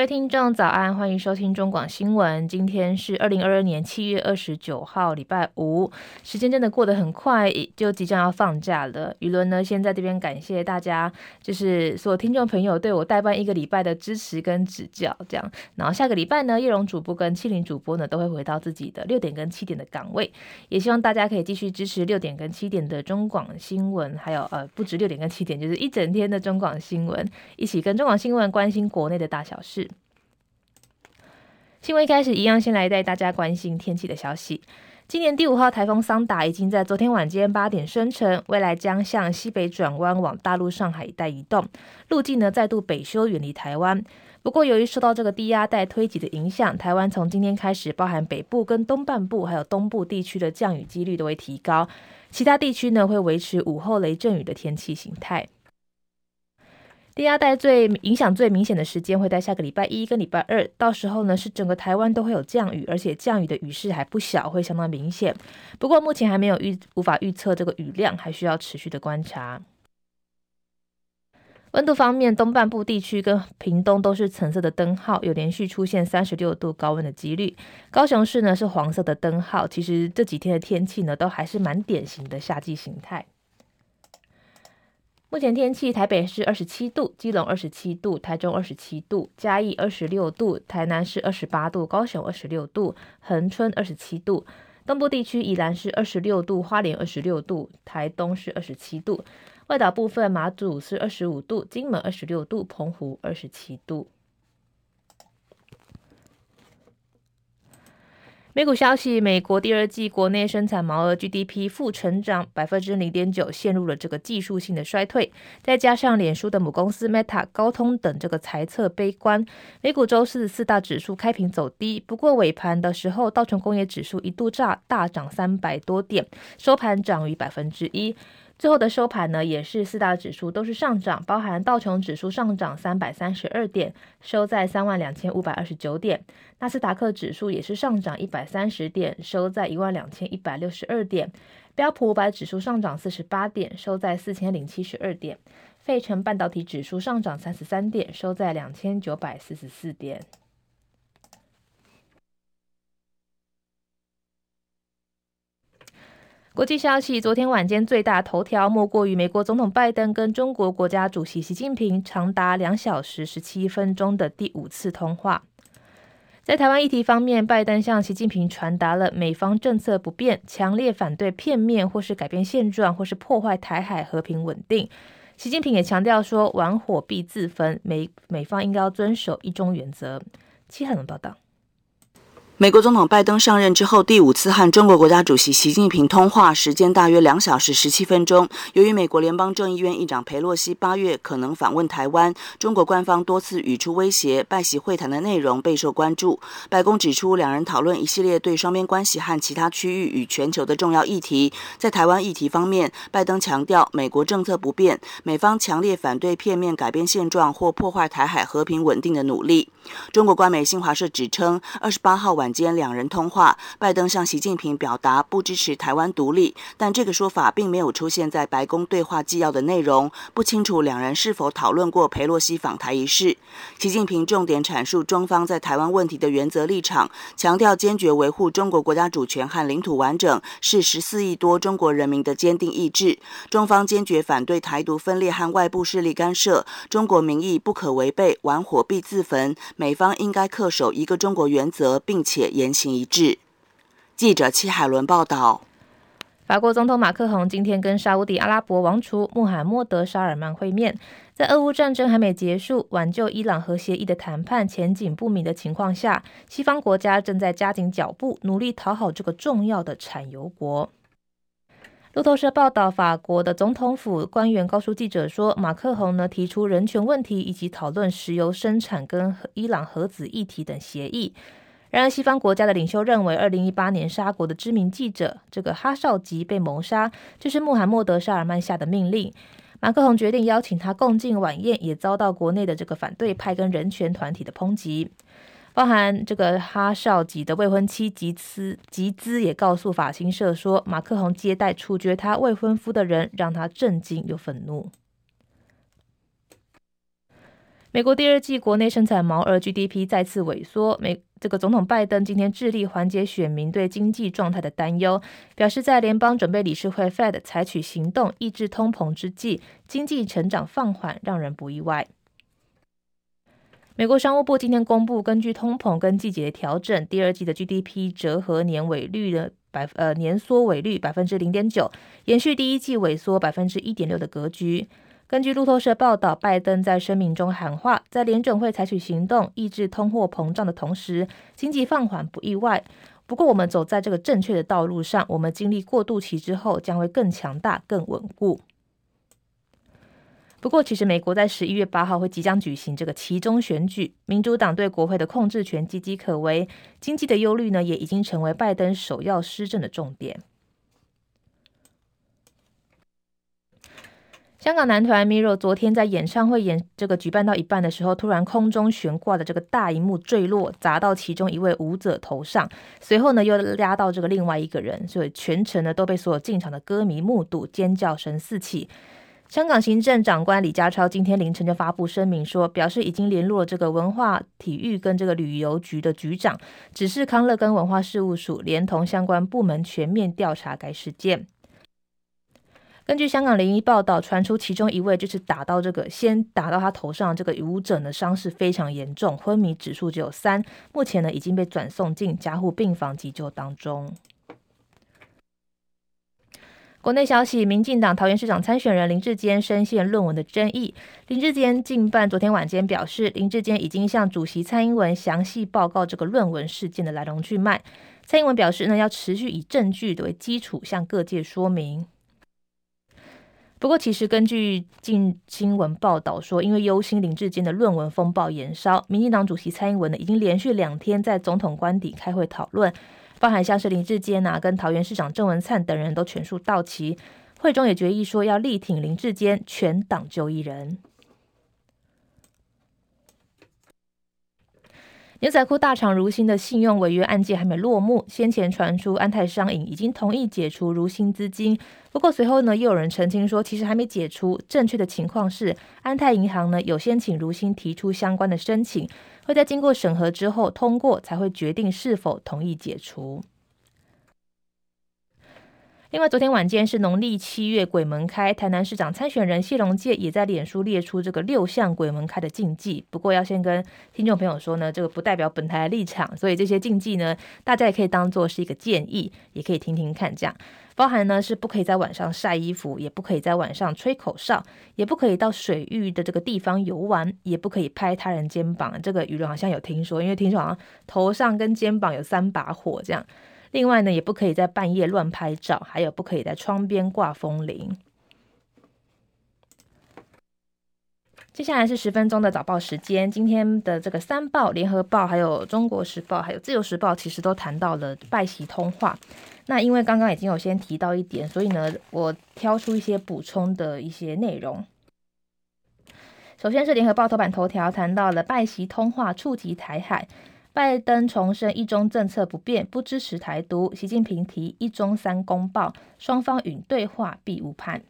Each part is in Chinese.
各位听众早安，欢迎收听中广新闻。今天是二零二二年七月二十九号，礼拜五。时间真的过得很快，就即将要放假了。宇伦呢，先在这边感谢大家，就是所有听众朋友对我代班一个礼拜的支持跟指教。这样，然后下个礼拜呢，叶蓉主播跟庆玲主播呢都会回到自己的六点跟七点的岗位。也希望大家可以继续支持六点跟七点的中广新闻，还有呃，不止六点跟七点，就是一整天的中广新闻，一起跟中广新闻关心国内的大小事。新闻一开始一样，先来带大家关心天气的消息。今年第五号台风桑达已经在昨天晚间八点生成，未来将向西北转弯，往大陆上海一带移动，路径呢再度北修，远离台湾。不过，由于受到这个低压带推挤的影响，台湾从今天开始，包含北部跟东半部，还有东部地区的降雨几率都会提高，其他地区呢会维持午后雷阵雨的天气形态。低压带最影响最明显的时间会在下个礼拜一跟礼拜二，到时候呢是整个台湾都会有降雨，而且降雨的雨势还不小，会相当明显。不过目前还没有预无法预测这个雨量，还需要持续的观察。温度方面，东半部地区跟屏东都是橙色的灯号，有连续出现三十六度高温的几率。高雄市呢是黄色的灯号。其实这几天的天气呢都还是蛮典型的夏季形态。目前天气：台北市二十七度，基隆二十七度，台中二十七度，嘉义二十六度，台南市二十八度，高雄二十六度，恒春二十七度。东部地区宜兰是二十六度，花莲二十六度，台东是二十七度。外岛部分马祖是二十五度，金门二十六度，澎湖二十七度。美股消息：美国第二季国内生产毛额 GDP 负成长百分之零点九，陷入了这个技术性的衰退。再加上脸书的母公司 Meta、高通等这个财测悲观，美股周四四大指数开平走低。不过尾盘的时候，道琼工业指数一度炸大涨三百多点，收盘涨逾百分之一。最后的收盘呢，也是四大指数都是上涨，包含道琼指数上涨三百三十二点，收在三万两千五百二十九点；纳斯达克指数也是上涨一百三十点，收在一万两千一百六十二点；标普五百指数上涨四十八点，收在四千零七十二点；费城半导体指数上涨三十三点，收在两千九百四十四点。国际消息：昨天晚间最大头条莫过于美国总统拜登跟中国国家主席习近平长达两小时十七分钟的第五次通话。在台湾议题方面，拜登向习近平传达了美方政策不变，强烈反对片面或是改变现状或是破坏台海和平稳定。习近平也强调说，玩火必自焚，美美方应该要遵守一中原则。七海龙报道。美国总统拜登上任之后第五次和中国国家主席习近平通话，时间大约两小时十七分钟。由于美国联邦众议院议长裴洛西八月可能访问台湾，中国官方多次语出威胁，拜习会谈的内容备受关注。白宫指出，两人讨论一系列对双边关系和其他区域与全球的重要议题。在台湾议题方面，拜登强调美国政策不变，美方强烈反对片面改变现状或破坏台海和平稳定的努力。中国官媒新华社指称，二十八号晚间两人通话，拜登向习近平表达不支持台湾独立，但这个说法并没有出现在白宫对话纪要的内容，不清楚两人是否讨论过裴洛西访台一事。习近平重点阐述中方在台湾问题的原则立场，强调坚决维护中国国家主权和领土完整是十四亿多中国人民的坚定意志。中方坚决反对台独分裂和外部势力干涉，中国民意不可违背，玩火必自焚。美方应该恪守一个中国原则，并且言行一致。记者戚海伦报道。法国总统马克宏今天跟沙乌地阿拉伯王储穆罕默德·沙尔曼会面，在俄乌战争还没结束、挽救伊朗核协议的谈判前景不明的情况下，西方国家正在加紧脚步，努力讨好这个重要的产油国。路透社报道，法国的总统府官员告诉记者说，马克宏呢提出人权问题以及讨论石油生产跟伊朗核子议题等协议。然而，西方国家的领袖认为，二零一八年沙国的知名记者这个哈绍吉被谋杀，就是穆罕默德·沙尔曼下的命令。马克宏决定邀请他共进晚宴，也遭到国内的这个反对派跟人权团体的抨击。包含这个哈少吉的未婚妻吉兹吉兹也告诉法新社说，马克宏接待处决他未婚夫的人，让他震惊又愤怒。美国第二季国内生产毛额 GDP 再次萎缩。美这个总统拜登今天致力缓解选民对经济状态的担忧，表示在联邦准备理事会 Fed 采取行动抑制通膨之际，经济成长放缓让人不意外。美国商务部今天公布，根据通膨跟季节调整，第二季的 GDP 折合年尾率的百呃年缩尾率百分之零点九，延续第一季萎缩百分之一点六的格局。根据路透社报道，拜登在声明中喊话，在联准会采取行动抑制通货膨胀的同时，经济放缓不意外。不过，我们走在这个正确的道路上，我们经历过渡期之后，将会更强大、更稳固。不过，其实美国在十一月八号会即将举行这个期中选举，民主党对国会的控制权岌岌可危，经济的忧虑呢，也已经成为拜登首要施政的重点。香港男团 Mirror 昨天在演唱会演这个举办到一半的时候，突然空中悬挂的这个大荧幕坠落，砸到其中一位舞者头上，随后呢又压到这个另外一个人，所以全程呢都被所有进场的歌迷目睹，尖叫声四起。香港行政长官李家超今天凌晨就发布声明说，表示已经联络了这个文化体育跟这个旅游局的局长，指示康乐跟文化事务署连同相关部门全面调查该事件。根据香港零一报道，传出其中一位就是打到这个，先打到他头上这个舞者的伤势非常严重，昏迷指数只有三，目前呢已经被转送进加护病房急救当中。国内消息，民进党桃园市长参选人林志坚深陷论文的争议。林志坚近办昨天晚间表示，林志坚已经向主席蔡英文详细报告这个论文事件的来龙去脉。蔡英文表示呢，要持续以证据为基础向各界说明。不过，其实根据近新闻报道说，因为忧心林志坚的论文风暴延烧，民进党主席蔡英文呢已经连续两天在总统官邸开会讨论，包含像是林志坚啊跟桃园市长郑文灿等人都全数到齐，会中也决议说要力挺林志坚，全党就一人。牛仔裤大厂如新的信用违约案件还没落幕，先前传出安泰商银已经同意解除如新资金，不过随后呢又有人澄清说，其实还没解除，正确的情况是安泰银行呢有先请如新提出相关的申请，会在经过审核之后通过才会决定是否同意解除。另外，昨天晚间是农历七月鬼门开，台南市长参选人谢龙介也在脸书列出这个六项鬼门开的禁忌。不过，要先跟听众朋友说呢，这个不代表本台的立场，所以这些禁忌呢，大家也可以当做是一个建议，也可以听听看。这样包含呢是不可以在晚上晒衣服，也不可以在晚上吹口哨，也不可以到水域的这个地方游玩，也不可以拍他人肩膀。这个舆论好像有听说，因为听说好像头上跟肩膀有三把火这样。另外呢，也不可以在半夜乱拍照，还有不可以在窗边挂风铃。接下来是十分钟的早报时间，今天的这个三报、联合报、还有中国时报、还有自由时报，其实都谈到了拜习通话。那因为刚刚已经有先提到一点，所以呢，我挑出一些补充的一些内容。首先是联合报头版头条谈到了拜习通话触及台海。拜登重申一中政策不变，不支持台独。习近平提一中三公报，双方允对话，必误判。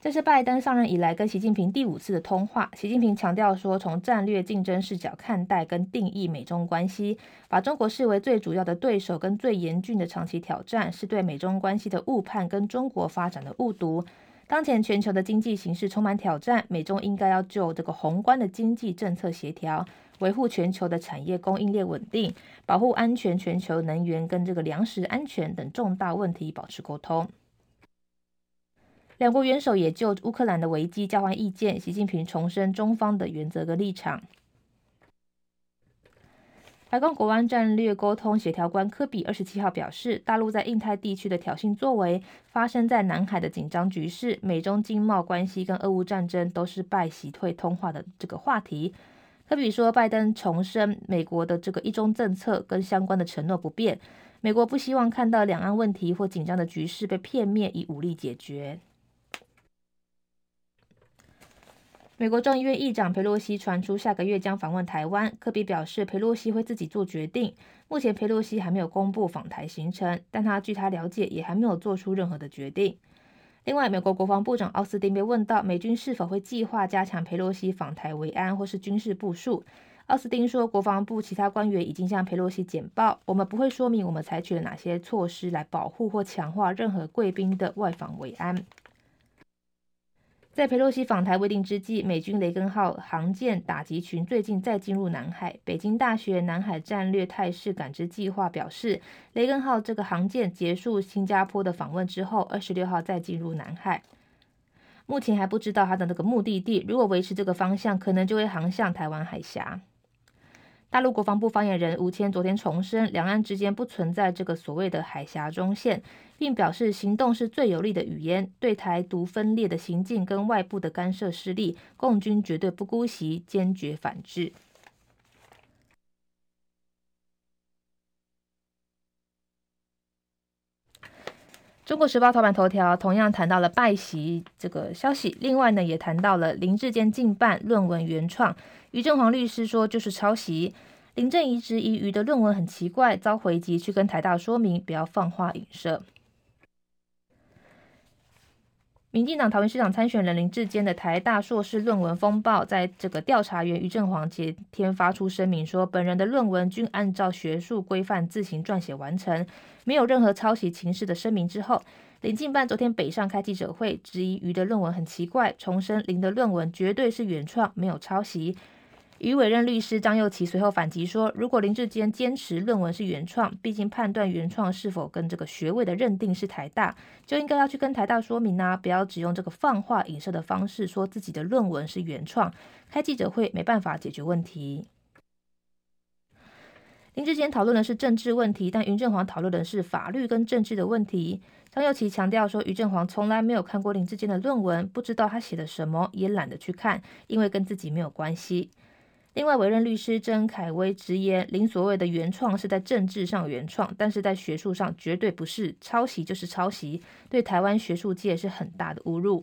这是拜登上任以来跟习近平第五次的通话。习近平强调说，从战略竞争视角看待跟定义美中关系，把中国视为最主要的对手跟最严峻的长期挑战，是对美中关系的误判跟中国发展的误读。当前全球的经济形势充满挑战，美中应该要就这个宏观的经济政策协调。维护全球的产业供应链稳定，保护安全全球能源跟这个粮食安全等重大问题保持沟通。两国元首也就乌克兰的危机交换意见。习近平重申中方的原则跟立场。白宫国安战略沟通协调官科比二十七号表示，大陆在印太地区的挑衅作为，发生在南海的紧张局势，美中经贸关系跟俄乌战争都是拜习退通话的这个话题。科比说，拜登重申美国的这个一中政策跟相关的承诺不变。美国不希望看到两岸问题或紧张的局势被片面以武力解决。美国众议院议长裴洛西传出下个月将访问台湾，科比表示，裴洛西会自己做决定。目前裴洛西还没有公布访台行程，但他据他了解也还没有做出任何的决定。另外，美国国防部长奥斯汀被问到美军是否会计划加强佩洛西访台维安或是军事部署，奥斯汀说，国防部其他官员已经向佩洛西简报，我们不会说明我们采取了哪些措施来保护或强化任何贵宾的外访维安。在佩洛西访台未定之际，美军雷根号航舰打击群最近再进入南海。北京大学南海战略态势感知计划表示，雷根号这个航舰结束新加坡的访问之后，二十六号再进入南海。目前还不知道它的那个目的地，如果维持这个方向，可能就会航向台湾海峡。大陆国防部发言人吴谦昨天重申，两岸之间不存在这个所谓的海峡中线，并表示行动是最有力的语言，对台独分裂的行径跟外部的干涉势力，共军绝对不姑息，坚决反制。中国时报头版头条同样谈到了拜席这个消息，另外呢也谈到了林志坚竞办论文原创。于正煌律师说，就是抄袭。林正仪质疑于的论文很奇怪，遭回击去跟台大说明，不要放话影射。民进党桃园市长参选人林志坚的台大硕士论文风暴，在这个调查员余正煌前天发出声明说，本人的论文均按照学术规范自行撰写完成，没有任何抄袭情事的声明之后，林进办昨天北上开记者会，质疑余的论文很奇怪，重申林的论文绝对是原创，没有抄袭。于委任律师张又棋随后反击说：“如果林志坚坚持论文是原创，毕竟判断原创是否跟这个学位的认定是台大，就应该要去跟台大说明啊，不要只用这个放话影射的方式说自己的论文是原创。开记者会没办法解决问题。”林志坚讨论的是政治问题，但于正煌讨论的是法律跟政治的问题。张又棋强调说：“于正煌从来没有看过林志坚的论文，不知道他写的什么，也懒得去看，因为跟自己没有关系。”另外，委任律师曾凯威直言，林所谓的原创是在政治上原创，但是在学术上绝对不是抄袭就是抄袭，对台湾学术界是很大的侮辱。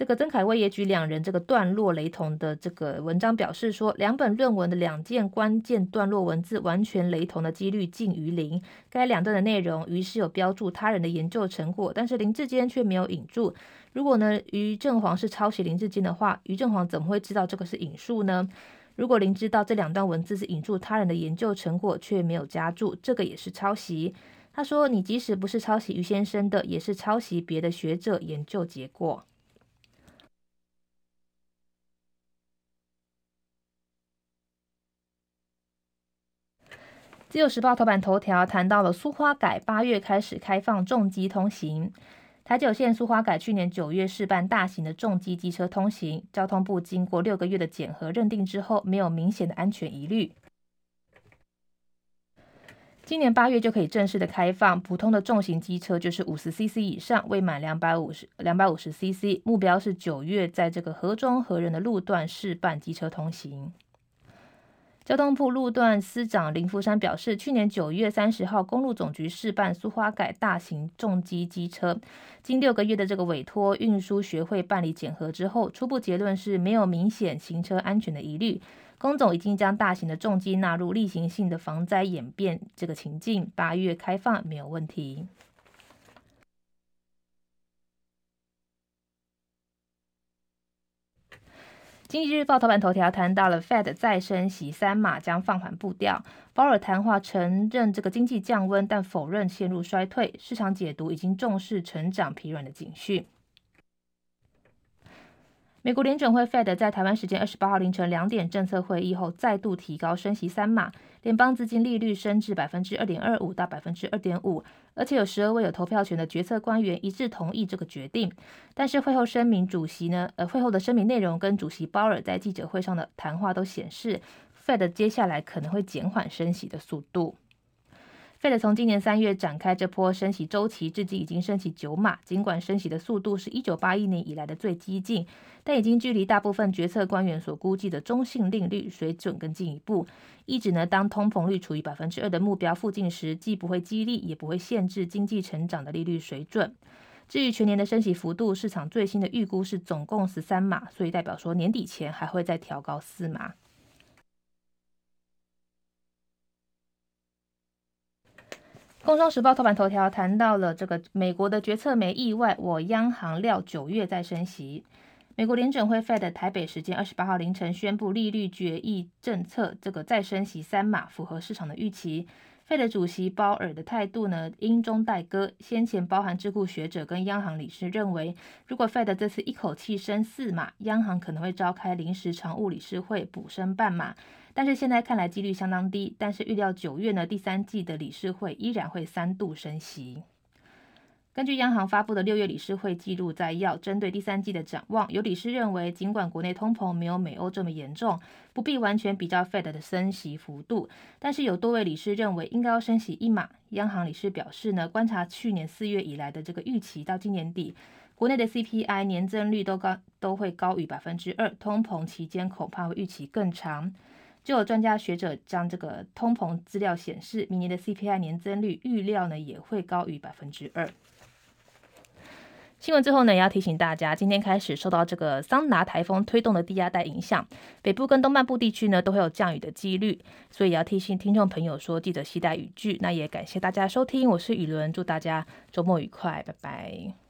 这个曾凯威也举两人这个段落雷同的这个文章，表示说，两本论文的两件关键段落文字完全雷同的几率近于零。该两段的内容于是有标注他人的研究成果，但是林志坚却没有引注。如果呢，于正煌是抄袭林志坚的话，于正煌怎么会知道这个是引述呢？如果林知道这两段文字是引注他人的研究成果，却没有加注，这个也是抄袭。他说，你即使不是抄袭于先生的，也是抄袭别的学者研究结果。自由时报头版头条谈到了苏花改八月开始开放重机通行。台九线苏花改去年九月试办大型的重机机车通行，交通部经过六个月的检核认定之后，没有明显的安全疑虑。今年八月就可以正式的开放，普通的重型机车就是五十 CC 以上，未满两百五十两百五十 CC，目标是九月在这个河中河人的路段试办机车通行。交通部路段司长林福山表示，去年九月三十号，公路总局试办苏花改大型重机机车，经六个月的这个委托运输学会办理检核之后，初步结论是没有明显行车安全的疑虑。公总已经将大型的重机纳入例行性的防灾演变这个情境，八月开放没有问题。经济日报头版头条谈到了 Fed 再升息三码将放缓步调，鲍尔谈话承认这个经济降温，但否认陷入衰退，市场解读已经重视成长疲软的警讯。美国联准会 Fed 在台湾时间二十八号凌晨两点政策会议后，再度提高升息三码，联邦资金利率升至百分之二点二五到百分之二点五，而且有十二位有投票权的决策官员一致同意这个决定。但是会后声明主席呢，呃，会后的声明内容跟主席鲍尔在记者会上的谈话都显示，Fed 接下来可能会减缓升息的速度。Fed 从今年三月展开这波升息周期，至今已经升息九码。尽管升息的速度是一九八一年以来的最激进，但已经距离大部分决策官员所估计的中性利率水准更进一步。一直呢，当通膨率处于百分之二的目标附近时，既不会激励，也不会限制经济成长的利率水准。至于全年的升息幅度，市场最新的预估是总共十三码，所以代表说年底前还会再调高四码。工商时报头版头条谈到了这个美国的决策没意外，我央行料九月再升息。美国联准会 Fed 台北时间二十八号凌晨宣布利率决议政策，这个再升息三码，符合市场的预期。Fed 主席鲍尔的态度呢，阴中带歌。先前包含智库学者跟央行理事认为，如果 Fed 这次一口气升四码，央行可能会召开临时常务理事会补升半码。但是现在看来几率相当低。但是预料九月呢，第三季的理事会依然会三度升息。根据央行发布的六月理事会记录摘要，针对第三季的展望，有理事认为，尽管国内通膨没有美欧这么严重，不必完全比较 Fed 的升息幅度，但是有多位理事认为应该要升息一码。央行理事表示呢，观察去年四月以来的这个预期，到今年底，国内的 CPI 年增率都高都会高于百分之二，通膨期间恐怕会预期更长。就有专家学者将这个通膨资料显示，明年的 CPI 年增率预料呢也会高于百分之二。新闻最后呢，也要提醒大家，今天开始受到这个桑拿台风推动的低压带影响，北部跟东半部地区呢都会有降雨的几率，所以要提醒听众朋友说，记得携带雨具。那也感谢大家收听，我是雨伦，祝大家周末愉快，拜拜。